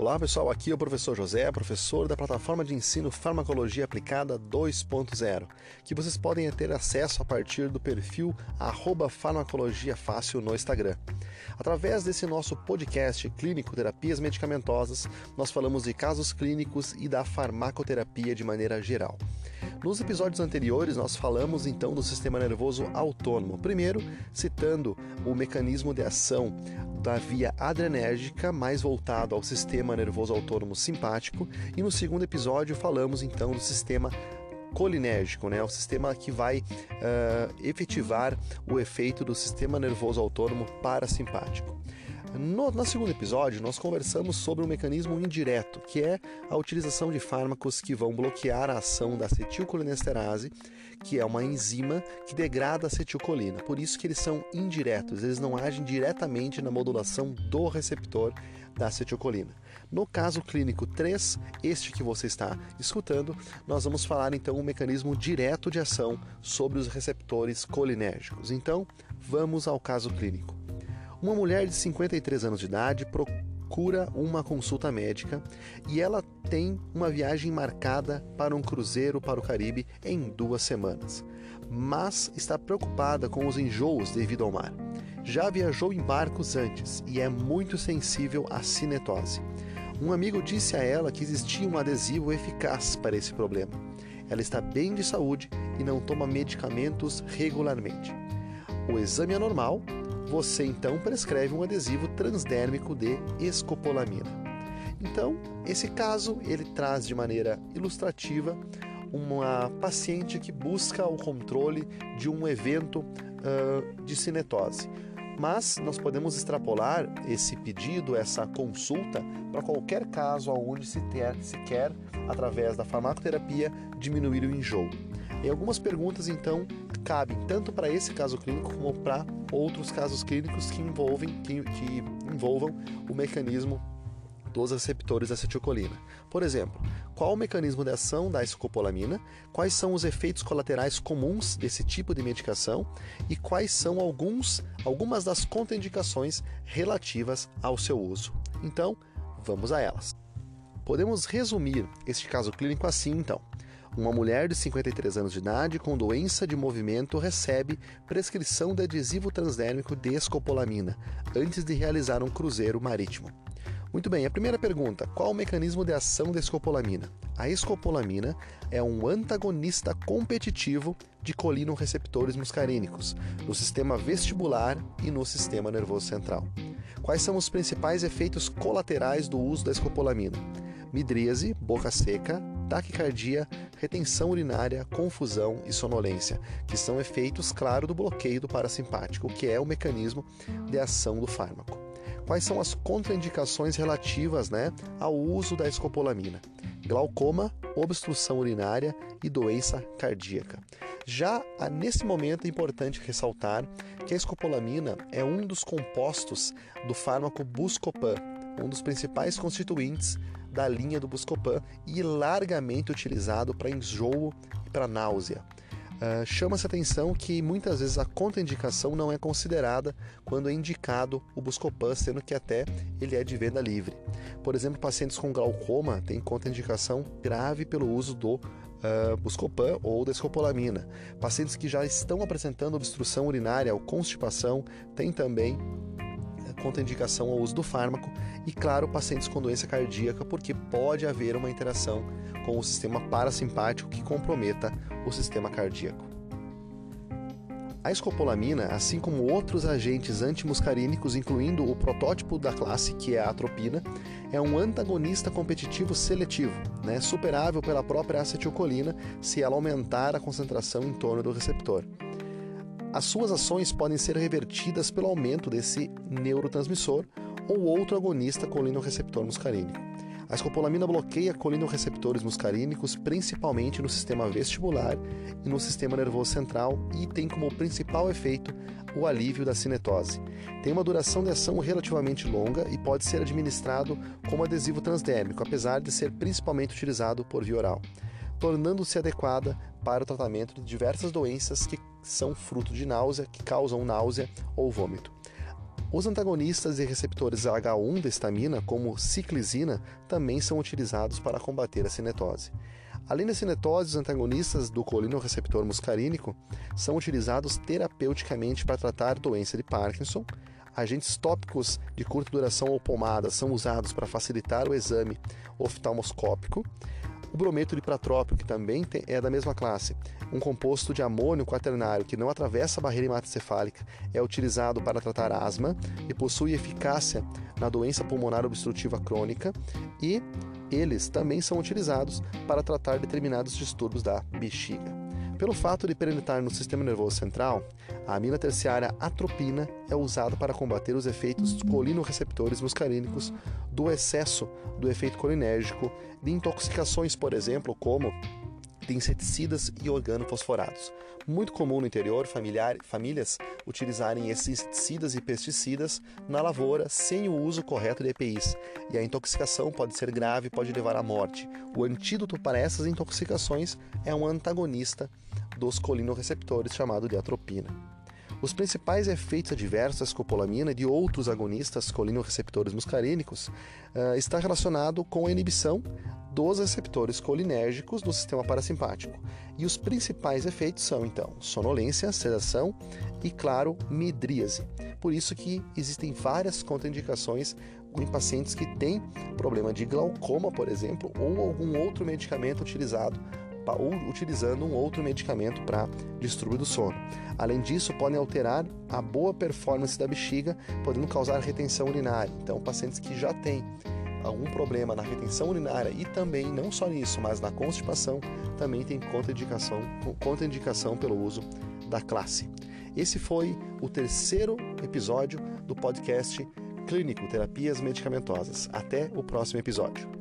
Olá pessoal, aqui é o professor José, professor da plataforma de ensino Farmacologia Aplicada 2.0, que vocês podem ter acesso a partir do perfil Farmacologia Fácil no Instagram. Através desse nosso podcast Clínico Terapias Medicamentosas, nós falamos de casos clínicos e da farmacoterapia de maneira geral. Nos episódios anteriores, nós falamos então do sistema nervoso autônomo. Primeiro, citando o mecanismo de ação da via adrenérgica, mais voltado ao sistema nervoso autônomo simpático, e no segundo episódio falamos então do sistema colinérgico, né? o sistema que vai uh, efetivar o efeito do sistema nervoso autônomo parasimpático. No, no segundo episódio, nós conversamos sobre um mecanismo indireto, que é a utilização de fármacos que vão bloquear a ação da acetilcolinesterase, que é uma enzima que degrada a acetilcolina. Por isso que eles são indiretos, eles não agem diretamente na modulação do receptor da acetilcolina. No caso clínico 3, este que você está escutando, nós vamos falar então um mecanismo direto de ação sobre os receptores colinérgicos. Então, vamos ao caso clínico. Uma mulher de 53 anos de idade procura uma consulta médica e ela tem uma viagem marcada para um cruzeiro para o Caribe em duas semanas, mas está preocupada com os enjoos devido ao mar. Já viajou em barcos antes e é muito sensível à cinetose. Um amigo disse a ela que existia um adesivo eficaz para esse problema. Ela está bem de saúde e não toma medicamentos regularmente. O exame é normal você então prescreve um adesivo transdérmico de escopolamina. Então, esse caso ele traz de maneira ilustrativa uma paciente que busca o controle de um evento uh, de cinetose. Mas nós podemos extrapolar esse pedido, essa consulta, para qualquer caso onde se, ter, se quer, através da farmacoterapia, diminuir o enjoo. E algumas perguntas, então, cabem tanto para esse caso clínico como para outros casos clínicos que envolvem, que, que envolvam o mecanismo dos receptores da acetilcolina. Por exemplo, qual o mecanismo de ação da escopolamina, quais são os efeitos colaterais comuns desse tipo de medicação e quais são alguns, algumas das contraindicações relativas ao seu uso. Então, vamos a elas. Podemos resumir este caso clínico assim, então. Uma mulher de 53 anos de idade com doença de movimento recebe prescrição de adesivo transdérmico de escopolamina antes de realizar um cruzeiro marítimo. Muito bem, a primeira pergunta: qual o mecanismo de ação da escopolamina? A escopolamina é um antagonista competitivo de colinoreceptores muscarínicos no sistema vestibular e no sistema nervoso central. Quais são os principais efeitos colaterais do uso da escopolamina? Midríase, boca seca, taquicardia, retenção urinária, confusão e sonolência, que são efeitos, claro, do bloqueio do parasimpático, que é o mecanismo de ação do fármaco. Quais são as contraindicações relativas né, ao uso da escopolamina? Glaucoma, obstrução urinária e doença cardíaca. Já nesse momento é importante ressaltar que a escopolamina é um dos compostos do fármaco Buscopan, um dos principais constituintes da linha do Buscopan e largamente utilizado para enjoo e para náusea. Uh, Chama-se atenção que muitas vezes a contraindicação não é considerada quando é indicado o Buscopan, sendo que até ele é de venda livre. Por exemplo, pacientes com glaucoma têm contraindicação grave pelo uso do uh, Buscopan ou da escopolamina. Pacientes que já estão apresentando obstrução urinária ou constipação têm também contraindicação ao uso do fármaco e, claro, pacientes com doença cardíaca, porque pode haver uma interação com o sistema parasimpático que comprometa o sistema cardíaco. A escopolamina, assim como outros agentes antimuscarínicos, incluindo o protótipo da classe, que é a atropina, é um antagonista competitivo seletivo, né, superável pela própria acetilcolina se ela aumentar a concentração em torno do receptor as suas ações podem ser revertidas pelo aumento desse neurotransmissor ou outro agonista colinoreceptor muscarínico. A escopolamina bloqueia colinoreceptores muscarínicos principalmente no sistema vestibular e no sistema nervoso central e tem como principal efeito o alívio da cinetose. Tem uma duração de ação relativamente longa e pode ser administrado como adesivo transdérmico, apesar de ser principalmente utilizado por via oral, tornando-se adequada para o tratamento de diversas doenças que são fruto de náusea, que causam náusea ou vômito. Os antagonistas e receptores H1 da estamina, como ciclizina, também são utilizados para combater a cinetose. Além da cinetose, os antagonistas do colinoreceptor muscarínico são utilizados terapeuticamente para tratar doença de Parkinson. Agentes tópicos de curta duração ou pomada são usados para facilitar o exame oftalmoscópico. O brometo de pratrópio, que também é da mesma classe, um composto de amônio quaternário que não atravessa a barreira hematocefálica, é utilizado para tratar asma e possui eficácia na doença pulmonar obstrutiva crônica e eles também são utilizados para tratar determinados distúrbios da bexiga. Pelo fato de penetrar no sistema nervoso central, a amina terciária atropina é usada para combater os efeitos colinoreceptores muscarínicos do excesso do efeito colinérgico, de intoxicações, por exemplo, como de inseticidas e organofosforados. Muito comum no interior familiar, famílias utilizarem esses inseticidas e pesticidas na lavoura sem o uso correto de EPIs, e a intoxicação pode ser grave e pode levar à morte. O antídoto para essas intoxicações é um antagonista dos colinorreceptores chamado de atropina. Os principais efeitos adversos da escopolamina e de outros agonistas colinorreceptores muscarínicos uh, está relacionado com a inibição dos receptores colinérgicos do sistema parasimpático. E os principais efeitos são, então, sonolência, sedação e, claro, midríase. Por isso que existem várias contraindicações em pacientes que têm problema de glaucoma, por exemplo, ou algum outro medicamento utilizado utilizando um outro medicamento para distúrbio do sono. Além disso, podem alterar a boa performance da bexiga, podendo causar retenção urinária. Então, pacientes que já têm algum problema na retenção urinária e também, não só nisso, mas na constipação, também tem contraindicação, contraindicação pelo uso da classe. Esse foi o terceiro episódio do podcast Clínico Terapias Medicamentosas. Até o próximo episódio.